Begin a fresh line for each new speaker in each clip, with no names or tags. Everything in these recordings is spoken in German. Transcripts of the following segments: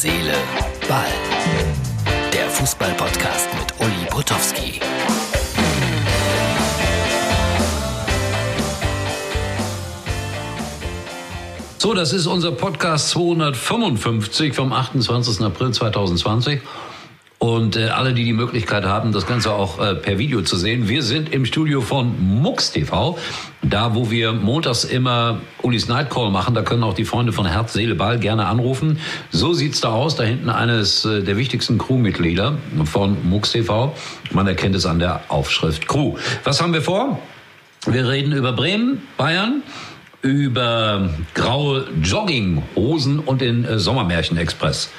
Seele, Ball. Der Fußball-Podcast mit Uli Potowski.
So, das ist unser Podcast 255 vom 28. April 2020. Und äh, alle, die die Möglichkeit haben, das Ganze auch äh, per Video zu sehen, wir sind im Studio von Mux TV, da wo wir montags immer Ulis Nightcall machen. Da können auch die Freunde von Herz, Seele, Ball gerne anrufen. So sieht's da aus. Da hinten eines äh, der wichtigsten Crewmitglieder von Mux TV. Man erkennt es an der Aufschrift Crew. Was haben wir vor? Wir reden über Bremen, Bayern, über graue Jogginghosen und den äh, Sommermärchen-Express.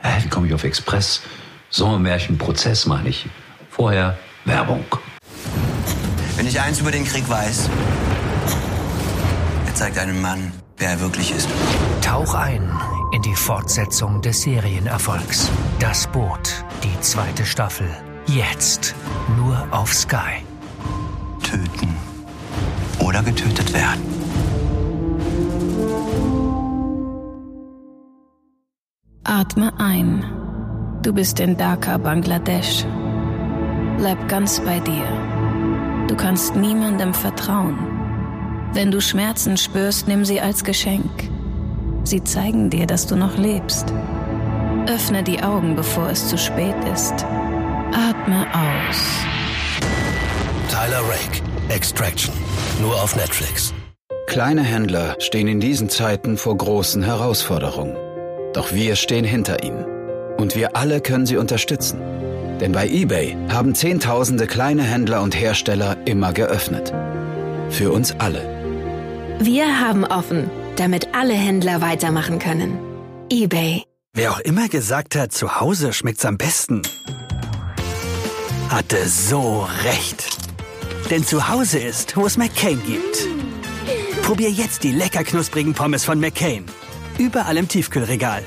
Hä, wie komme ich auf Express? Sommermärchen-Prozess meine ich. Vorher Werbung.
Wenn ich eins über den Krieg weiß, er zeigt einem Mann, wer er wirklich ist.
Tauch ein in die Fortsetzung des Serienerfolgs. Das Boot, die zweite Staffel. Jetzt nur auf Sky.
Töten oder getötet werden.
Atme ein. Du bist in Dhaka, Bangladesch. Bleib ganz bei dir. Du kannst niemandem vertrauen. Wenn du Schmerzen spürst, nimm sie als Geschenk. Sie zeigen dir, dass du noch lebst. Öffne die Augen, bevor es zu spät ist. Atme aus.
Tyler Rake, Extraction. Nur auf Netflix.
Kleine Händler stehen in diesen Zeiten vor großen Herausforderungen. Doch wir stehen hinter ihnen. Und wir alle können sie unterstützen. Denn bei eBay haben Zehntausende kleine Händler und Hersteller immer geöffnet. Für uns alle.
Wir haben offen, damit alle Händler weitermachen können. eBay.
Wer auch immer gesagt hat, zu Hause schmeckt's am besten, hatte so recht. Denn zu Hause ist, wo es McCain gibt. Probier jetzt die lecker knusprigen Pommes von McCain. Überall im Tiefkühlregal.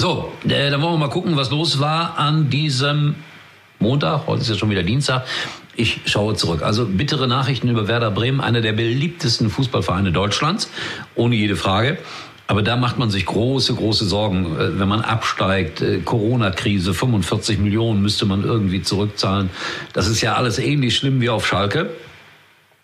So, äh, dann wollen wir mal gucken, was los war an diesem Montag. Heute ist ja schon wieder Dienstag. Ich schaue zurück. Also bittere Nachrichten über Werder Bremen, einer der beliebtesten Fußballvereine Deutschlands, ohne jede Frage. Aber da macht man sich große, große Sorgen, äh, wenn man absteigt. Äh, Corona-Krise, 45 Millionen müsste man irgendwie zurückzahlen. Das ist ja alles ähnlich schlimm wie auf Schalke.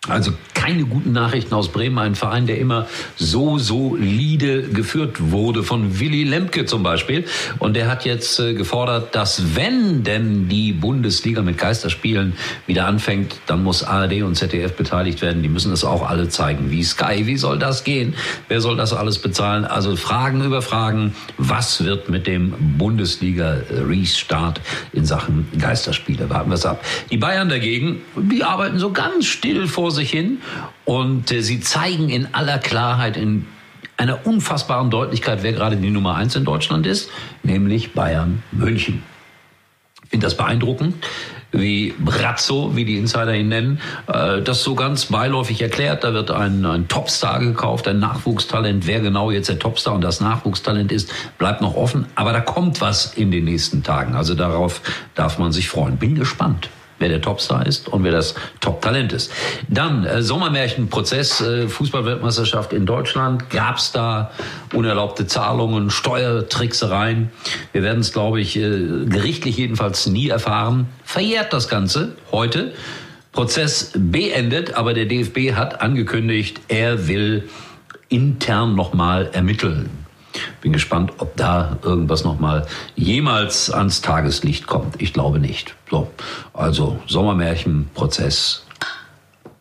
Also keine guten Nachrichten aus Bremen, ein Verein, der immer so solide geführt wurde, von Willy Lemke zum Beispiel. Und der hat jetzt äh, gefordert, dass wenn denn die Bundesliga mit Geisterspielen wieder anfängt, dann muss ARD und ZDF beteiligt werden. Die müssen es auch alle zeigen. Wie Sky, wie soll das gehen? Wer soll das alles bezahlen? Also Fragen über Fragen. Was wird mit dem Bundesliga-Restart in Sachen Geisterspiele? Warten wir es ab. Die Bayern dagegen, die arbeiten so ganz still vor sich hin und äh, sie zeigen in aller Klarheit, in einer unfassbaren Deutlichkeit, wer gerade die Nummer eins in Deutschland ist, nämlich Bayern München. Ich finde das beeindruckend, wie Brazzo, wie die Insider ihn nennen, äh, das so ganz beiläufig erklärt. Da wird ein, ein Topstar gekauft, ein Nachwuchstalent. Wer genau jetzt der Topstar und das Nachwuchstalent ist, bleibt noch offen. Aber da kommt was in den nächsten Tagen. Also darauf darf man sich freuen. Bin gespannt wer der Topstar ist und wer das Top-Talent ist. Dann äh, Sommermärchenprozess, äh, Fußballweltmeisterschaft in Deutschland. Gab es da unerlaubte Zahlungen, Steuertricksereien? Wir werden es, glaube ich, äh, gerichtlich jedenfalls nie erfahren. Verjährt das Ganze heute. Prozess beendet, aber der DFB hat angekündigt, er will intern nochmal ermitteln. Bin gespannt, ob da irgendwas nochmal jemals ans Tageslicht kommt. Ich glaube nicht. So, also Sommermärchenprozess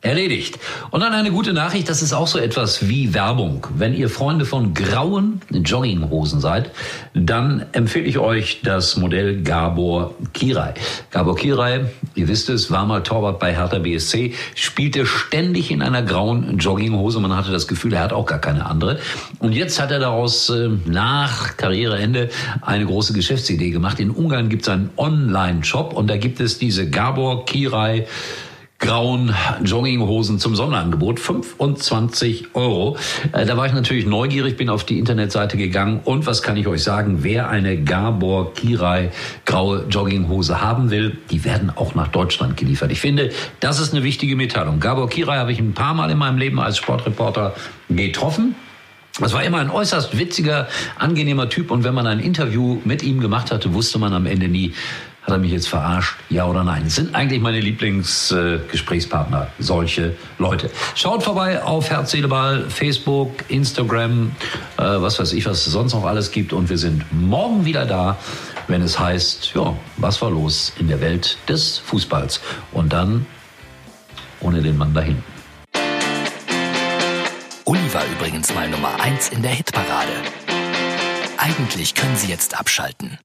Erledigt. Und dann eine gute Nachricht, das ist auch so etwas wie Werbung. Wenn ihr Freunde von grauen Jogginghosen seid, dann empfehle ich euch das Modell Gabor Kirai. Gabor Kirai, ihr wisst es, war mal Torwart bei Hertha BSC, spielte ständig in einer grauen Jogginghose. Man hatte das Gefühl, er hat auch gar keine andere. Und jetzt hat er daraus äh, nach Karriereende eine große Geschäftsidee gemacht. In Ungarn gibt es einen Online-Shop und da gibt es diese Gabor Kirai grauen Jogginghosen zum Sonderangebot. 25 Euro. Äh, da war ich natürlich neugierig, bin auf die Internetseite gegangen und was kann ich euch sagen? Wer eine Gabor Kirai graue Jogginghose haben will, die werden auch nach Deutschland geliefert. Ich finde, das ist eine wichtige Mitteilung. Gabor Kirai habe ich ein paar Mal in meinem Leben als Sportreporter getroffen. Das war immer ein äußerst witziger, angenehmer Typ. Und wenn man ein Interview mit ihm gemacht hatte, wusste man am Ende nie, hat er mich jetzt verarscht? Ja oder nein? Das sind eigentlich meine Lieblingsgesprächspartner, äh, solche Leute. Schaut vorbei auf Herz, Seele, Facebook, Instagram, äh, was weiß ich, was es sonst noch alles gibt. Und wir sind morgen wieder da, wenn es heißt, ja, was war los in der Welt des Fußballs? Und dann ohne den Mann dahin.
Uli war übrigens mal Nummer 1 in der Hitparade. Eigentlich können Sie jetzt abschalten.